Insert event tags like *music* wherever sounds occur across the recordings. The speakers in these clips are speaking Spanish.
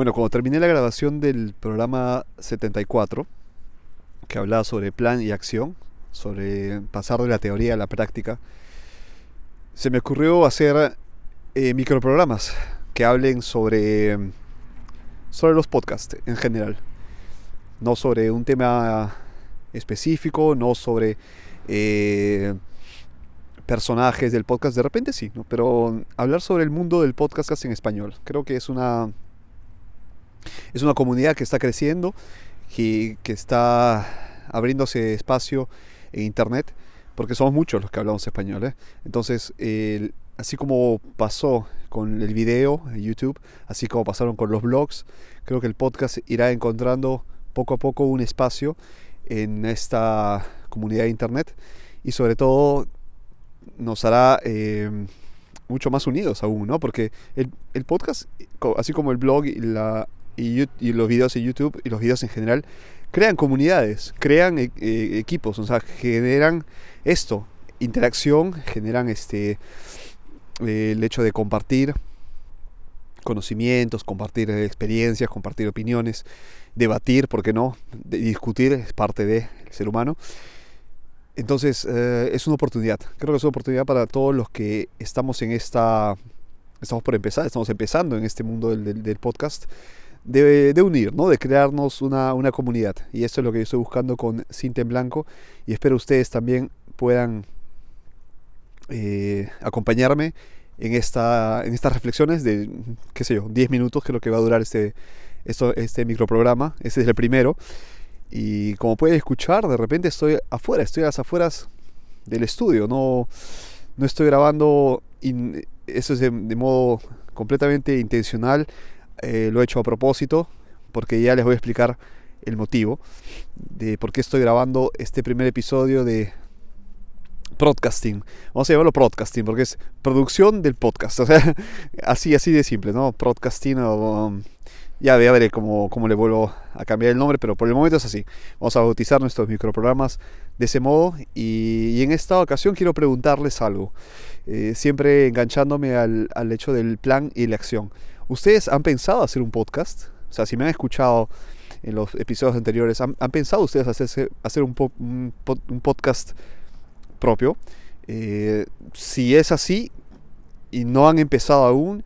Bueno, cuando terminé la grabación del programa 74, que hablaba sobre plan y acción, sobre pasar de la teoría a la práctica, se me ocurrió hacer eh, microprogramas que hablen sobre, sobre los podcasts en general. No sobre un tema específico, no sobre eh, personajes del podcast, de repente sí, ¿no? pero hablar sobre el mundo del podcast en español. Creo que es una, es una comunidad que está creciendo, que, que está abriéndose espacio en Internet, porque somos muchos los que hablamos español. ¿eh? Entonces, así como pasó con el video en YouTube, así como pasaron con los blogs, creo que el podcast irá encontrando poco a poco un espacio en esta comunidad de Internet y sobre todo nos hará eh, mucho más unidos aún, ¿no? Porque el, el, podcast, así como el blog y, la, y, y, los videos en YouTube y los videos en general, crean comunidades, crean eh, equipos, o sea, generan esto, interacción, generan este eh, el hecho de compartir conocimientos, compartir experiencias, compartir opiniones, debatir, ¿por qué no? De discutir es parte del ser humano. Entonces eh, es una oportunidad, creo que es una oportunidad para todos los que estamos en esta, estamos por empezar, estamos empezando en este mundo del, del podcast, de, unir, ¿no? de crearnos una, una, comunidad. Y esto es lo que yo estoy buscando con Cinta en Blanco y espero ustedes también puedan eh, acompañarme en, esta, en estas reflexiones de, qué sé yo, 10 minutos, que es lo que va a durar este, esto, este microprograma. Este es el primero. Y como pueden escuchar, de repente estoy afuera, estoy a las afueras del estudio, no, no estoy grabando, eso es de, modo completamente intencional, eh, lo he hecho a propósito, porque ya les voy a explicar el motivo de por qué estoy grabando este primer episodio de broadcasting. Vamos a llamarlo broadcasting porque es producción del podcast. *laughs* Así, así de simple, ¿no? Broadcasting o ya, veré cómo, cómo le vuelvo a cambiar el nombre, pero por el momento es así. Vamos a bautizar nuestros microprogramas de ese modo y, en esta ocasión quiero preguntarles algo, eh, siempre enganchándome al, hecho del plan y la acción. ¿Ustedes han pensado hacer un podcast? O sea, si me han escuchado en los episodios anteriores, ¿han, pensado ustedes hacerse, hacer un, po, un, un, podcast propio? Eh, si es así y no han empezado aún,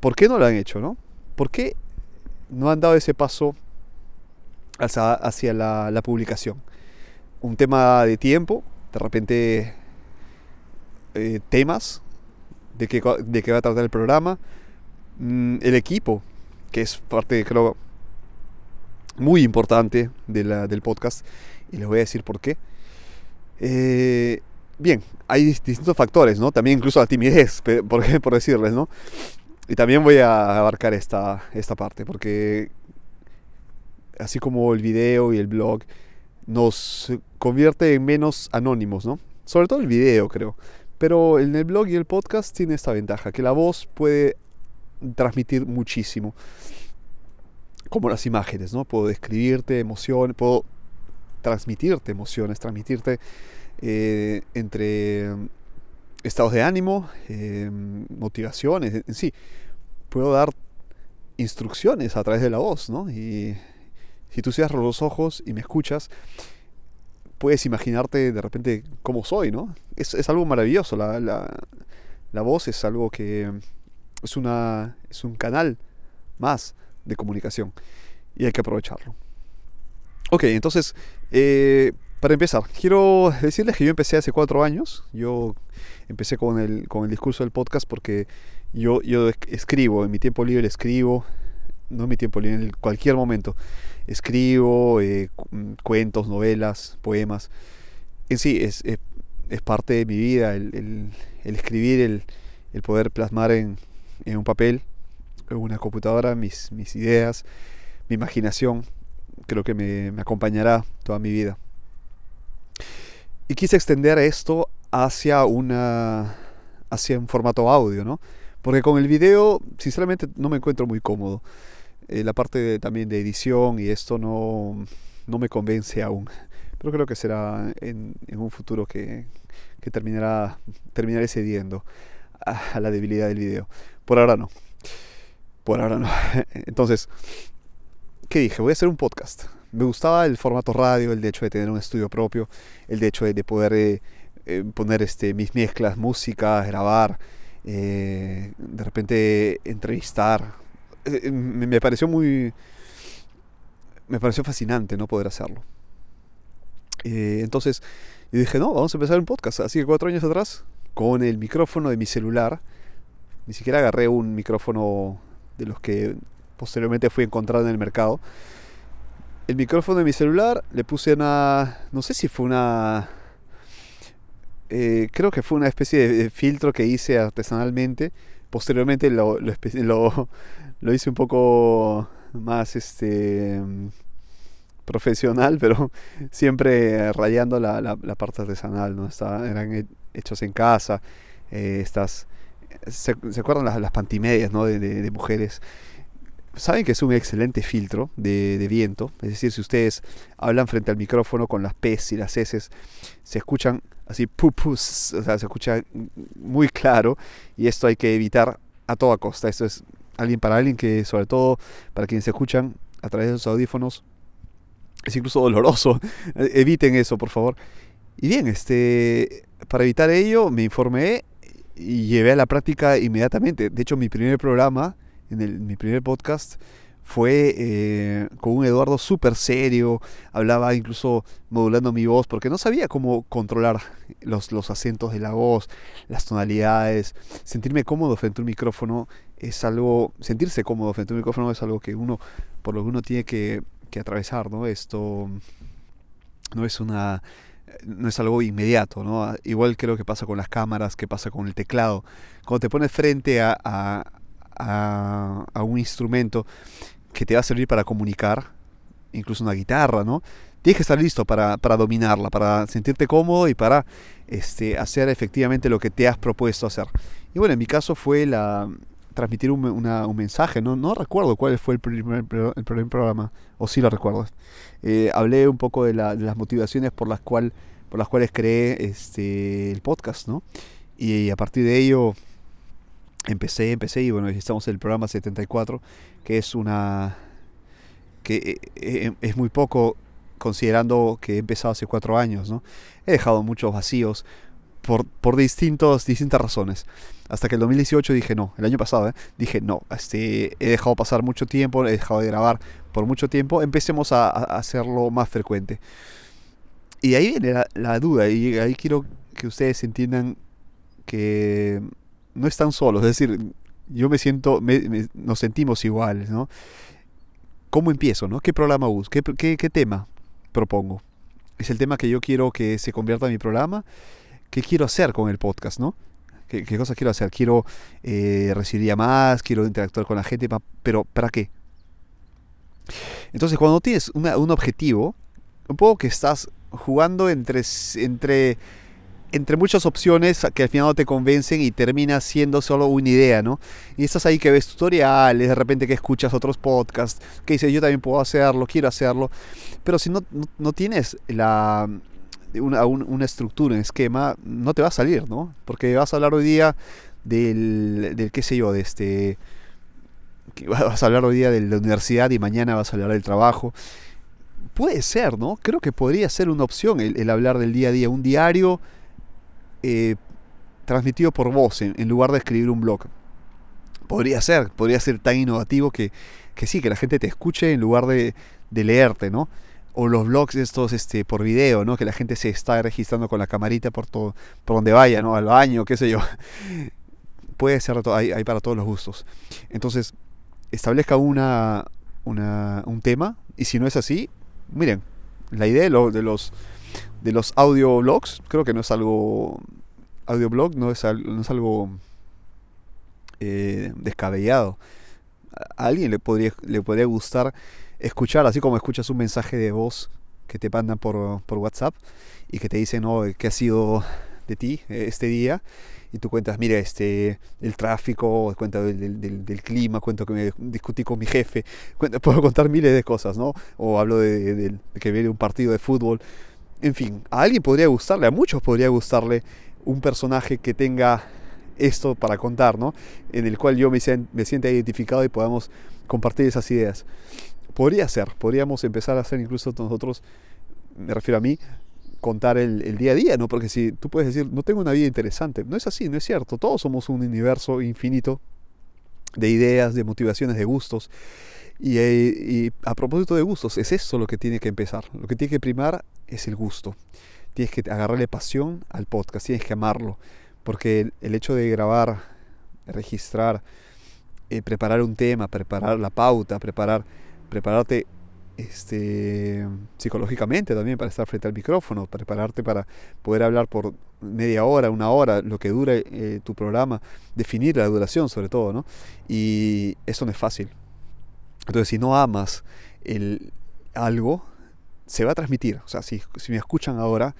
¿por qué no lo han hecho? No? ¿Por qué no han dado ese paso hacia, la, publicación. Un tema de tiempo, de repente eh, temas de qué, de qué va a tratar el programa, mm, el equipo, que es parte, creo, muy importante de la, del podcast, y les voy a decir por qué. Eh, bien, hay distintos factores, ¿no? También incluso la timidez, *laughs* por, por decirles, ¿no? Y también voy a abarcar esta, esta parte, porque así como el video y el blog nos convierte en menos anónimos, ¿no? Sobre todo el video, creo. Pero en el blog y el podcast tiene esta ventaja, que la voz puede transmitir muchísimo. Como las imágenes, ¿no? Puedo describirte emociones, puedo transmitirte emociones, transmitirte eh, entre estados de ánimo, eh, motivaciones, en sí. Puedo dar instrucciones a través de la voz, ¿no? Y si tú cierras los ojos y me escuchas, puedes imaginarte de repente cómo soy, ¿no? Es, es algo maravilloso. La, la, la, voz es algo que es, una, es un canal más de comunicación y hay que aprovecharlo. Ok, entonces, eh, para empezar, quiero decirles que yo empecé hace cuatro años. Yo empecé con el, con el discurso del podcast porque yo, yo escribo, en mi tiempo libre escribo, no en mi tiempo libre, en cualquier momento. Escribo eh, cuentos, novelas, poemas. En sí, es, es, parte de mi vida el, el, el escribir, el, el, poder plasmar en, en, un papel, en una computadora, mis, ideas, mi imaginación. Creo que me, acompañará toda mi vida. Y quise extender esto hacia una hacia un formato audio, ¿no? Porque con el video, sinceramente, no me encuentro muy cómodo. Eh, la parte también de edición y esto no, no, me convence aún. Pero creo que será en, en un futuro que, que, terminará, terminaré cediendo a, la debilidad del video. Por ahora no. Por ahora no. *laughs* Entonces, ¿qué dije? Voy a hacer un podcast. Me gustaba el formato radio, el hecho de tener un estudio propio, el hecho de, poder eh, eh, poner este, mis mezclas, música, grabar, eh, de repente entrevistar. me, pareció muy... Me pareció fascinante no poder hacerlo. entonces, yo dije, no, vamos a empezar un podcast. Así que cuatro años atrás, con el micrófono de mi celular, ni siquiera agarré un micrófono de los que posteriormente fui encontrado en el mercado. El micrófono de mi celular le puse una, no sé si fue una, eh, creo que fue una especie de filtro que hice artesanalmente. Posteriormente lo, lo, *laughs* hice un poco más este profesional, *laughs* pero siempre rayando la, la, parte artesanal, ¿no? eran hechos en casa, eh, estas, ¿se, acuerdan las, las pantimedias, ¿no? de mujeres? saben que es un excelente filtro de, viento, es decir, si ustedes hablan frente al micrófono con las P's y las S, se escuchan así pupus, o sea, se escucha muy claro y esto hay que evitar a toda costa. Esto es alguien para alguien que, sobre todo para quienes se escuchan a través de los audífonos, es incluso doloroso. *laughs* Eviten eso, por favor. Y bien, este, para evitar ello, me informé y llevé a la práctica inmediatamente. De hecho, mi primer programa en, mi primer podcast fue eh, con un Eduardo súper serio, hablaba incluso modulando mi voz, porque no sabía cómo controlar los, los acentos de la voz, las tonalidades, sentirme cómodo frente a un micrófono es algo, sentirse cómodo frente a un micrófono es algo que uno, por lo que uno tiene que, que atravesar, ¿no? Esto no es una no es algo inmediato, ¿no? Igual creo que pasa con las cámaras, que pasa con el teclado. Cuando te pones frente a, a, un instrumento que te va a servir para comunicar, incluso una guitarra, ¿no? Tienes que estar listo para, dominarla, para sentirte cómodo y para este, hacer efectivamente lo que te has propuesto hacer. Y bueno, en mi caso fue la transmitir un, mensaje, ¿no? no recuerdo cuál fue el primer, el primer programa, o sí lo recuerdo. Eh, hablé un poco de, las motivaciones por las, cual, por las cuales creé este, el podcast, ¿no? y a partir de ello empecé, empecé y bueno, estamos en el programa 74, que es una que eh, eh, es muy poco considerando que he empezado hace cuatro años, ¿no? He dejado muchos vacíos por, por distintos, distintas razones. Hasta que el 2018 dije no, el año pasado, ¿eh? dije no, este, he dejado pasar mucho tiempo, he dejado de grabar por mucho tiempo, empecemos a, hacerlo más frecuente. Y ahí viene la, duda, y ahí quiero que ustedes entiendan que no están solos, es decir, yo me siento, nos sentimos iguales, ¿no? ¿Cómo empiezo, no? ¿Qué programa uso? ¿Qué, qué, tema propongo? ¿Es el tema que yo quiero que se convierta en mi programa? ¿Qué quiero hacer con el podcast, no? ¿Qué, cosas quiero hacer? ¿Quiero eh, recibir llamadas? ¿Quiero interactuar con la gente? ¿Pero para qué? Entonces, cuando tienes un objetivo, un poco que estás jugando entre, entre entre muchas opciones que al final no te convencen y termina siendo solo una idea, ¿no? Y estás ahí que ves tutoriales, de repente que escuchas otros podcasts, que dices yo también puedo hacerlo, quiero hacerlo, pero si no, no, tienes la, una, una, estructura, un esquema, no te va a salir, ¿no? Porque vas a hablar hoy día del, del qué sé yo, de este... *laughs* Vas a hablar hoy día de la universidad y mañana vas a hablar del trabajo. Puede ser, ¿no? Creo que podría ser una opción el, hablar del día a día, un diario eh, transmitido por voz en, lugar de escribir un blog. Podría ser, podría ser tan innovativo que, que sí, que la gente te escuche en lugar de, leerte, ¿no? O los blogs estos este, por video, ¿no? Que la gente se está registrando con la camarita por todo, por donde vaya, ¿no? Al baño, qué sé yo. *laughs* Puede ser, hay, hay para todos los gustos. Entonces, establezca una, una, un tema y si no es así, miren, la idea de, de los de los audioblogs, creo que no es algo. Audioblog no es, no es algo eh, descabellado. A alguien le podría, le podría gustar escuchar, así como escuchas un mensaje de voz que te mandan por, por WhatsApp y que te dicen, no, ¿qué ha sido de ti este día? y tú cuentas, mira, este, el tráfico, cuenta del, del, clima, cuento que me discutí con mi jefe, *laughs* puedo contar miles de cosas, ¿no? O hablo de, de, que viene un partido de fútbol. En fin, a alguien podría gustarle, a muchos podría gustarle un personaje que tenga esto para contar, ¿no? En el cual yo me, me sienta identificado y podamos compartir esas ideas. Podría ser, podríamos empezar a hacer incluso nosotros, me refiero a mí, contar el, día a día, ¿no? Porque si tú puedes decir, no tengo una vida interesante, no es así, no es cierto, todos somos un universo infinito de ideas, de motivaciones, de gustos. Y, eh, a propósito de gustos, es eso lo que tiene que empezar. Lo que tiene que primar es el gusto. Tienes que agarrarle pasión al podcast, tienes que amarlo. Porque el, hecho de grabar, registrar, eh, preparar un tema, preparar la pauta, preparar, prepararte este, psicológicamente también para estar frente al micrófono, prepararte para poder hablar por media hora, una hora, lo que dure eh, tu programa, definir la duración sobre todo, ¿no? Y eso no es fácil. Entonces, si no amas el, algo, se va a transmitir. O sea, si, si me escuchan ahora,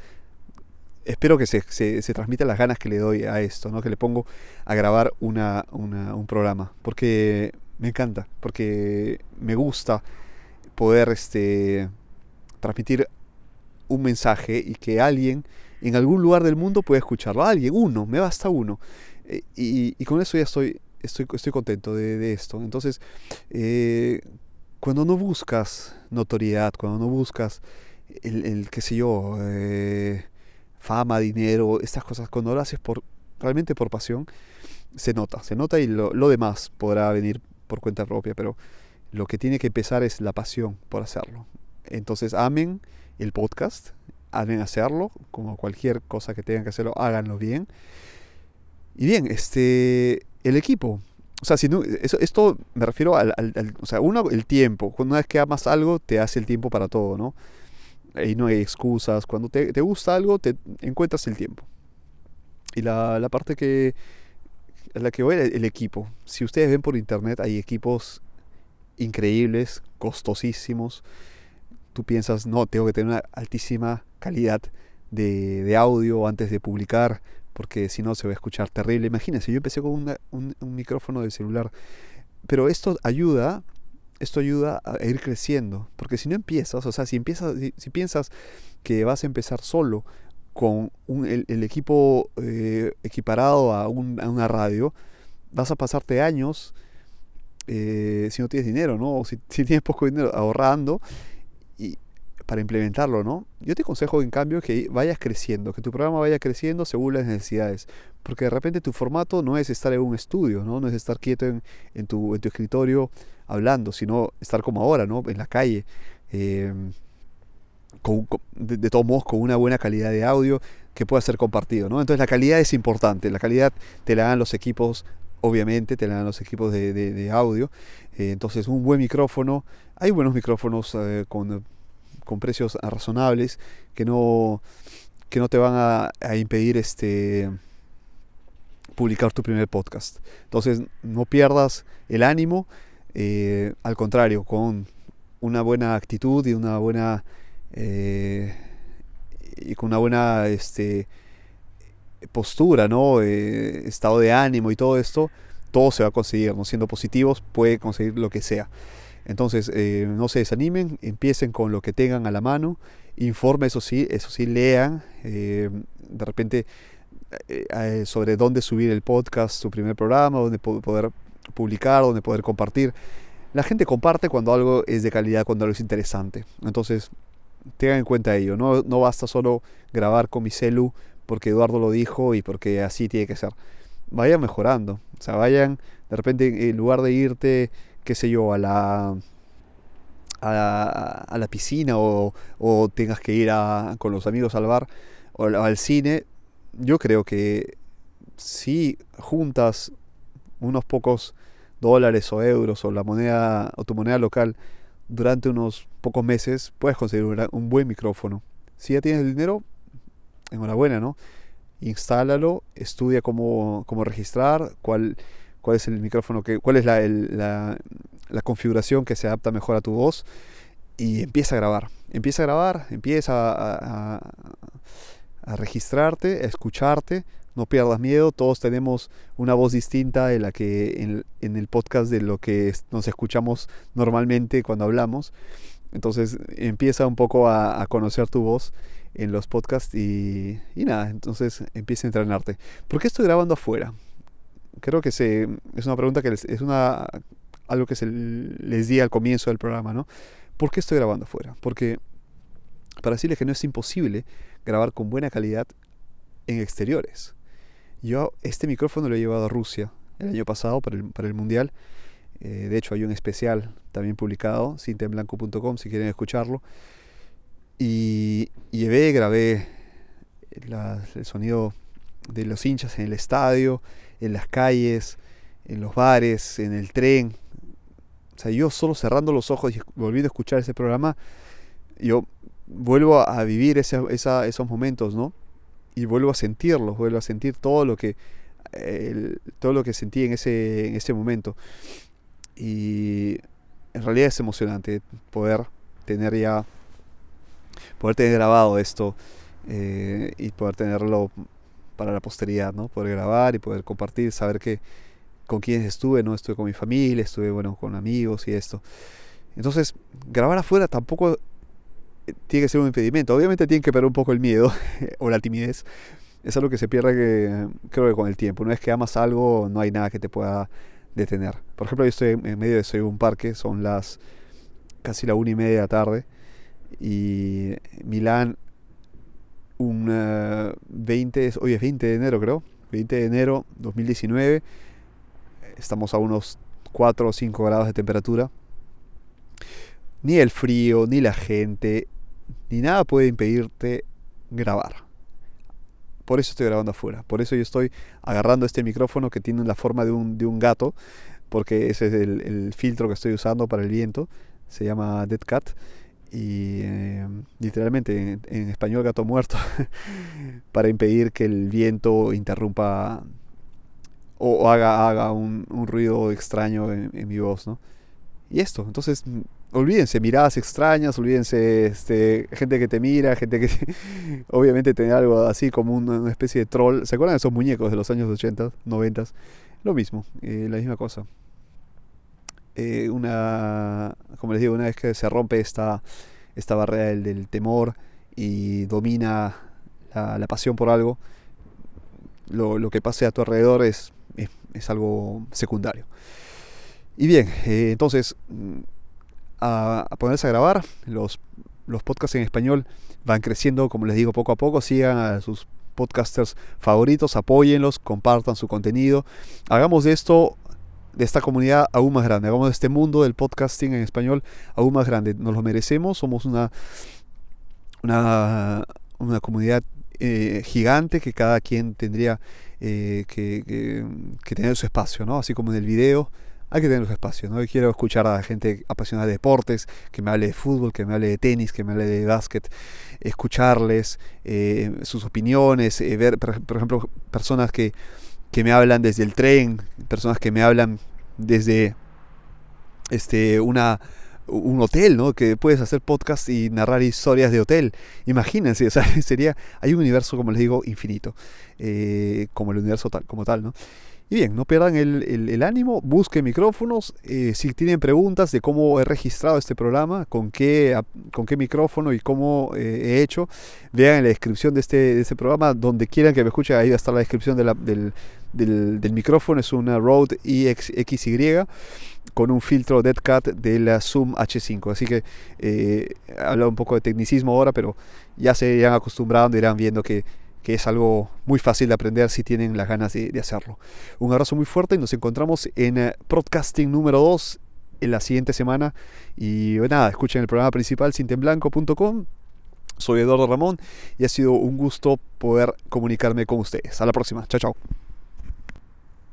espero que se, se, se, transmitan las ganas que le doy a esto, ¿no? que le pongo a grabar una, una, un programa, porque me encanta, porque me gusta poder este, transmitir un mensaje y que alguien en algún lugar del mundo pueda escucharlo. Alguien, uno, me basta uno. Eh, y, y, con eso ya estoy, estoy, estoy contento de, de esto. Entonces, eh, cuando no buscas notoriedad, cuando no buscas el, el qué sé yo, eh, fama, dinero, estas cosas, cuando lo haces por, realmente por pasión, se nota, se nota y lo, lo demás podrá venir por cuenta propia, pero lo que tiene que empezar es la pasión por hacerlo. Entonces amen el podcast, amen hacerlo, como cualquier cosa que tengan que hacerlo, háganlo bien. Y bien, este, el equipo. O sea, si no, eso, esto me refiero al, o sea, uno, el tiempo. Una vez que amas algo, te hace el tiempo para todo, ¿no? Y no hay excusas. Cuando te, te gusta algo, te encuentras el tiempo. Y la, la parte que, la que voy, el equipo. Si ustedes ven por internet, hay equipos increíbles, costosísimos. Tú piensas, no, tengo que tener una altísima calidad de, audio antes de publicar, porque si no se va a escuchar terrible. Imagínense, yo empecé con un, un, micrófono de celular, pero esto ayuda, esto ayuda a ir creciendo, porque si no empiezas, o sea, si empiezas, si, piensas que vas a empezar solo con un, el, el, equipo eh, equiparado a, un, a una radio, vas a pasarte años eh, si no tienes dinero, ¿no? O si, *laughs* si, tienes poco dinero, ahorrando y para implementarlo, ¿no? Yo te aconsejo, en cambio, que vayas creciendo, que tu programa vaya creciendo según las necesidades. Porque de repente tu formato no es estar en un estudio, ¿no? No es estar quieto en, en, tu, en tu, escritorio hablando, sino estar como ahora, ¿no? En la calle. Eh, con, de, de, todos modos, con una buena calidad de audio que pueda ser compartido, ¿no? Entonces la calidad es importante, la calidad te la dan los equipos obviamente te la dan los equipos de, audio. Eh, entonces un buen micrófono, hay buenos micrófonos eh, con, con, precios razonables que no, que no te van a, a, impedir este, publicar tu primer podcast. Entonces no pierdas el ánimo, eh, al contrario, con una buena actitud y una buena... y con una buena este, postura, ¿no? Eh, estado de ánimo y todo esto, todo se va a conseguir, ¿no? Siendo positivos puede conseguir lo que sea. Entonces, eh, no se desanimen, empiecen con lo que tengan a la mano, informe, eso sí, eso sí, lean, eh, de repente eh, sobre dónde subir el podcast, su primer programa, dónde poder publicar, dónde poder compartir. La gente comparte cuando algo es de calidad, cuando algo es interesante. Entonces, tengan en cuenta ello. No, no basta solo grabar con mi celu porque Eduardo lo dijo y porque así tiene que ser. Vayan mejorando. O sea, vayan, de repente, en lugar de irte, qué sé yo, a la, a, la piscina o, o, tengas que ir a, con los amigos al bar o al cine, yo creo que si juntas unos pocos dólares o euros o la moneda o tu moneda local durante unos pocos meses, puedes conseguir un buen micrófono. Si ya tienes el dinero, enhorabuena, ¿no? Instálalo, estudia cómo, cómo registrar, cuál, cuál es el micrófono, que, cuál es la, la, configuración que se adapta mejor a tu voz y empieza a grabar. Empieza a grabar, empieza a, a registrarte, a escucharte, no pierdas miedo, todos tenemos una voz distinta de la que en, en, el podcast de lo que nos escuchamos normalmente cuando hablamos. Entonces empieza un poco a, conocer tu voz en los podcasts y, y, nada, entonces empieza a entrenarte. ¿Por qué estoy grabando afuera? creo que se, es una pregunta que es una, algo que se les di al comienzo del programa, ¿no? ¿Por qué estoy grabando afuera? Porque para decirles que no es imposible grabar con buena calidad en exteriores. Yo este micrófono lo he llevado a Rusia el año pasado para el, para el Mundial. Eh, de hecho hay un especial también publicado, cintemblanco.com si quieren escucharlo. Y, llevé, grabé el sonido de los hinchas en el estadio, en las calles, en los bares, en el tren. O sea, yo solo cerrando los ojos y volviendo a escuchar ese programa, yo vuelvo a vivir esos momentos, ¿no? Y vuelvo a sentirlos, vuelvo a sentir todo lo que, todo lo que sentí en ese, en ese momento. Y en realidad es emocionante poder tener ya, poder tener grabado esto eh, y poder tenerlo para la posteridad, ¿no? Poder grabar y poder compartir, saber que con quienes estuve, ¿no? Estuve con mi familia, estuve, bueno, con amigos y esto. Entonces, grabar afuera tampoco tiene que ser un impedimento. Obviamente tiene que perder un poco el miedo *laughs* o la timidez. Es algo que se pierde, que, creo que con el tiempo. Una vez que amas algo, no hay nada que te pueda detener. Por ejemplo, yo estoy en medio de soy un parque, son las casi la una y media de la tarde. Y Milán, un 20, hoy es 20 de enero creo, 20 de enero 2019 estamos a unos 4 o 5 grados de temperatura. Ni el frío, ni la gente, ni nada puede impedirte grabar. Por eso estoy grabando afuera. Por eso yo estoy agarrando este micrófono que tiene la forma de un, de un gato, porque ese es el, filtro que estoy usando para el viento. Se llama Dead Cat. Y eh, literalmente en español gato muerto, *laughs* para impedir que el viento interrumpa o, haga, haga un, ruido extraño en, mi voz, ¿no? Y esto, entonces, olvídense, miradas extrañas, olvídense este, gente que te mira, gente que *laughs* obviamente tener algo así como una, especie de troll. ¿Se acuerdan de esos muñecos de los años 80, 90? Lo mismo, eh, la misma cosa. Eh, una, como les digo, una vez que se rompe esta, esta barrera del, temor y domina la, pasión por algo, lo, lo, que pase a tu alrededor es es, algo secundario. Y bien, eh, entonces, a, ponerse a grabar, los, los podcasts en español van creciendo, como les digo, poco a poco. Sigan a sus podcasters favoritos, apóyenlos, compartan su contenido. Hagamos de esto, de esta comunidad aún más grande. Hagamos de este mundo del podcasting en español aún más grande. Nos lo merecemos, somos una, una, una comunidad eh, gigante que cada quien tendría eh, que, tener su espacio, ¿no? Así como en el video, hay que tener su espacio, ¿no? quiero escuchar a gente apasionada de deportes, que me hable de fútbol, que me hable de tenis, que me hable de básquet, escucharles eh, sus opiniones, ver, por, ejemplo, personas que, que me hablan desde el tren, personas que me hablan desde este, una un hotel, ¿no? Que puedes hacer podcast y narrar historias de hotel. Imagínense, *laughs* o sea, sería, hay un universo, como les digo, infinito, eh, como el universo tal, como tal, ¿no? Y bien, no pierdan el, ánimo, busquen micrófonos. Eh, si tienen preguntas de cómo he registrado este programa, con qué, con qué micrófono y cómo eh, he hecho, vean en la descripción de este, de este programa, donde quieran que me escuchen, ahí va a estar la descripción de del, del, micrófono. Es una Rode XY con un filtro Dead Cat de la Zoom H5. Así que eh, habla un poco de tecnicismo ahora, pero ya se irán acostumbrando, irán viendo que, es algo muy fácil de aprender si tienen las ganas de, hacerlo. Un abrazo muy fuerte y nos encontramos en eh, Broadcasting número 2 en la siguiente semana. Y nada, escuchen el programa principal cintemblanco.com. Soy Eduardo Ramón y ha sido un gusto poder comunicarme con ustedes. A la próxima. Chao, chao.